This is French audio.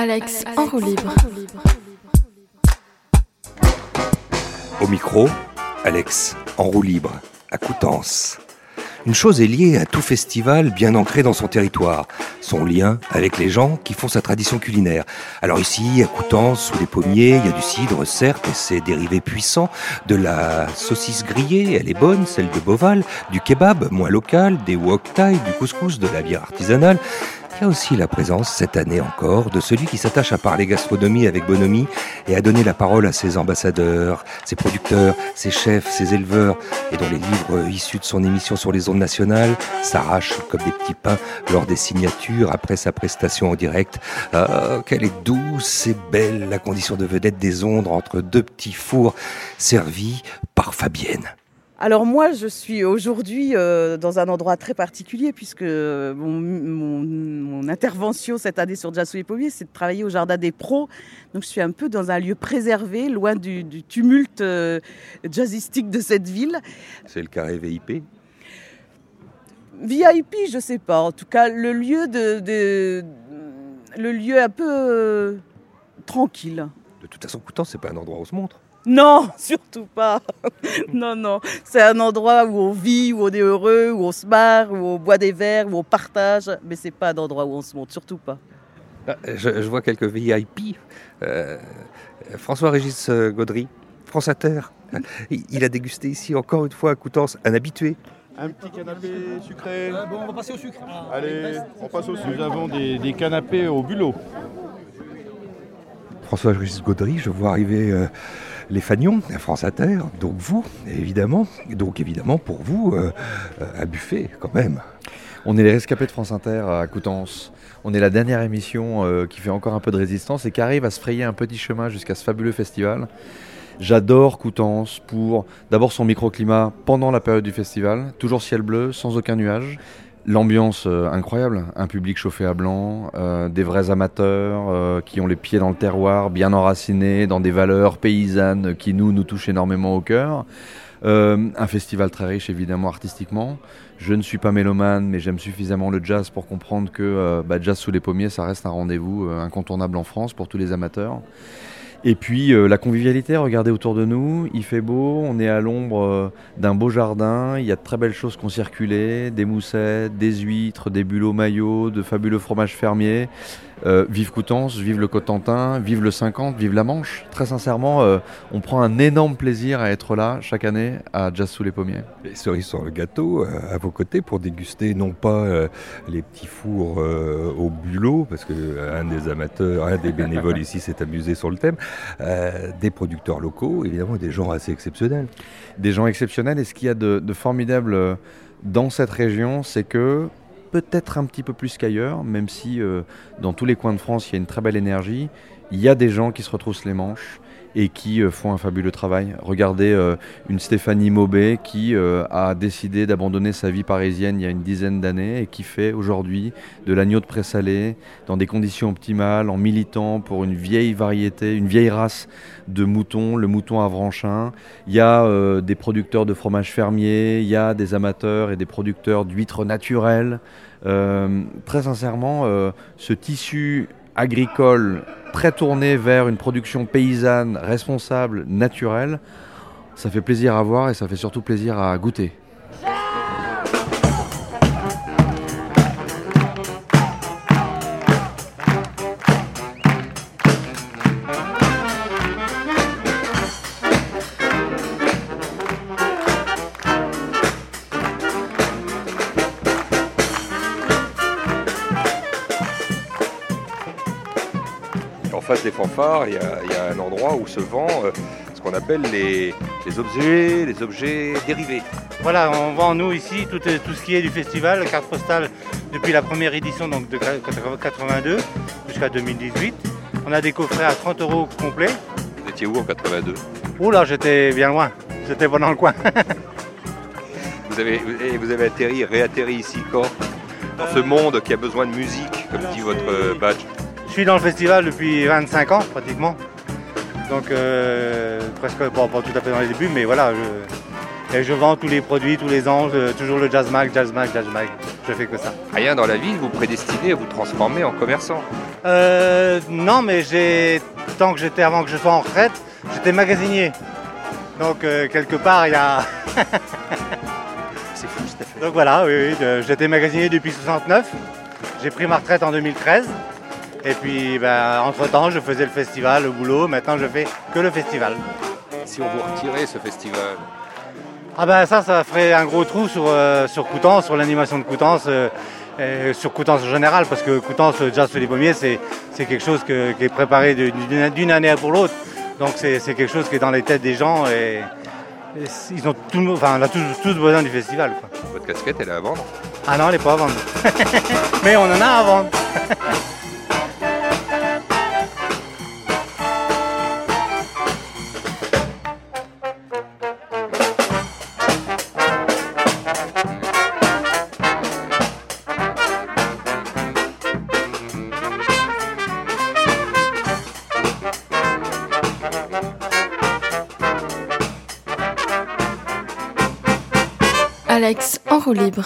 Alex en roue libre. Au micro, Alex en roue libre, à Coutances. Une chose est liée à tout festival bien ancré dans son territoire, son lien avec les gens qui font sa tradition culinaire. Alors ici, à Coutances, sous les pommiers, il y a du cidre, certes, et ses dérivés puissants, de la saucisse grillée, elle est bonne, celle de Boval, du kebab, moins local, des wok thai, du couscous, de la bière artisanale. A aussi la présence, cette année encore, de celui qui s'attache à parler gastronomie avec bonhomie et à donner la parole à ses ambassadeurs, ses producteurs, ses chefs, ses éleveurs, et dont les livres issus de son émission sur les ondes nationales s'arrachent comme des petits pains lors des signatures après sa prestation en direct. Ah, qu'elle est douce et belle, la condition de vedette des ondes entre deux petits fours servis par Fabienne. Alors moi, je suis aujourd'hui euh, dans un endroit très particulier puisque mon, mon- mon intervention cette année sur Jazz sous les pommiers, c'est de travailler au Jardin des Pros. Donc je suis un peu dans un lieu préservé, loin du, du tumulte euh, jazzistique de cette ville. C'est le carré VIP. VIP, je sais pas. En tout cas, le lieu de, de- le lieu un peu euh, tranquille. De toute façon, Coutances, c'est pas un endroit où on se montre. Non, surtout pas. non, non. C'est un endroit où on vit, où on est heureux, où on se marre, où on boit des verres, où on partage. Mais c'est pas un endroit où on se monte, surtout pas. Ah, Je, je vois quelques VIP. Euh, François-Régis euh, Gaudry, France Inter. Il il a dégusté ici encore une fois à Coutances, un habitué. Un petit canapé sucré. Bon, on va passer au sucre. Allez, on passe au sucre. Nous avons des, des canapés au bulot. François-Régis Gaudry, je vois arriver euh, les Fagnons, France Inter, donc vous, évidemment. Donc évidemment, pour vous, euh, euh, un buffet quand même. On est les rescapés de France Inter à Coutances. On est la dernière émission euh, qui fait encore un peu de résistance et qui arrive à se frayer un petit chemin jusqu'à ce fabuleux festival. J'adore Coutances pour d'abord son microclimat pendant la période du festival, toujours ciel bleu, sans aucun nuage. L'ambiance euh, incroyable, un public chauffé à blanc, euh, des vrais amateurs euh, qui ont les pieds dans le terroir, bien enracinés dans des valeurs paysannes qui nous nous touchent énormément au cœur. Un festival très riche évidemment artistiquement. Je ne suis pas mélomane, mais j'aime suffisamment le jazz pour comprendre que bah, Jazz sous les pommiers, ça reste un rendez-vous incontournable en France pour tous les amateurs. Et puis euh, la convivialité, regardez autour de nous, il fait beau, on est à l'ombre euh, d'un beau jardin, il y a de très belles choses qui ont circulé, des moussettes, des huîtres, des bulots maillots, de fabuleux fromages fermiers. Euh, vive Coutances, vive le Cotentin, vive le 50, vive la Manche. Très sincèrement, euh, on prend un énorme plaisir à être là chaque année à Jazz sous les pommiers. Les cerises sur le gâteau, euh, à vos côtés, pour déguster non pas euh, les petits fours au bulot, parce que un des amateurs, un des bénévoles ici s'est amusé sur le thème, des producteurs locaux, évidemment, et des gens assez exceptionnels. des gens exceptionnels. Et ce qu'il y a de, de formidable dans cette région, c'est que peut-être un petit peu plus qu'ailleurs, même si euh, dans tous les coins de France, il y a une très belle énergie, il y a des gens qui se retroussent les manches et qui euh, font un fabuleux travail. Regardez euh, une Stéphanie Maubet qui euh, a décidé d'abandonner sa vie parisienne il y a une dizaine d'années et qui fait aujourd'hui de l'agneau de présalé dans des conditions optimales, en militant pour une vieille variété, une vieille race de moutons, le mouton avranchin. Il y a des producteurs de fromage fermier, il y a des amateurs et des producteurs d'huîtres naturelles. Très sincèrement, ce tissu agricole très tourné vers une production paysanne, responsable, naturelle, ça fait plaisir à voir et ça fait surtout plaisir à goûter. En face des fanfares, il y a, il y a un endroit où se vend euh, ce qu'on appelle les, les objets, les objets dérivés. Voilà, on vend nous ici tout, euh, tout ce qui est du festival, carte postale depuis la première édition donc de 82 jusqu'à 2018. On a des coffrets à 30 euros complet. Vous étiez où en 82 Ouh là, j'étais bien loin. J'étais pas dans le coin. vous avez, et vous avez atterri, réatterri ici quand? Dans ce monde qui a besoin de musique, comme dit votre badge. Je suis dans le festival depuis 25 ans pratiquement. Donc euh, presque, bon, pas tout à fait dans les débuts, mais voilà, je- Et je vends tous les produits tous les ans, euh, toujours le jazz mag, jazz mag, jazz mag. Je fais que ça. Rien dans la vie vous prédestinez à vous transformer en commerçant. Euh, non, mais j'ai tant que j'étais avant que je sois en retraite, j'étais magasinier. Donc euh, quelque part, il y a. C'est fou, Stéphane. Donc voilà, oui, oui, j'étais magasinier depuis 69. J'ai pris ma retraite en 2013. Et puis, ben, entre-temps, je faisais le festival, le boulot. Maintenant, je fais que le festival. Si on vous retirait ce festival, Ah ben ça, ça ferait un gros trou sur, euh, sur Coutances, sur l'animation de Coutances, euh, et sur Coutances en général, parce que Coutances, jazz sur les pommiers, c'est, quelque chose que- qui est préparé d'une, année pour l'autre. Donc c'est, quelque chose qui est dans les têtes des gens et, et ils ont tout, enfin, on a tous, tous besoin du festival. quoi. votre casquette, elle est à vendre. Ah non, elle n'est pas à vendre. Mais on en a à vendre. Alex en roue libre.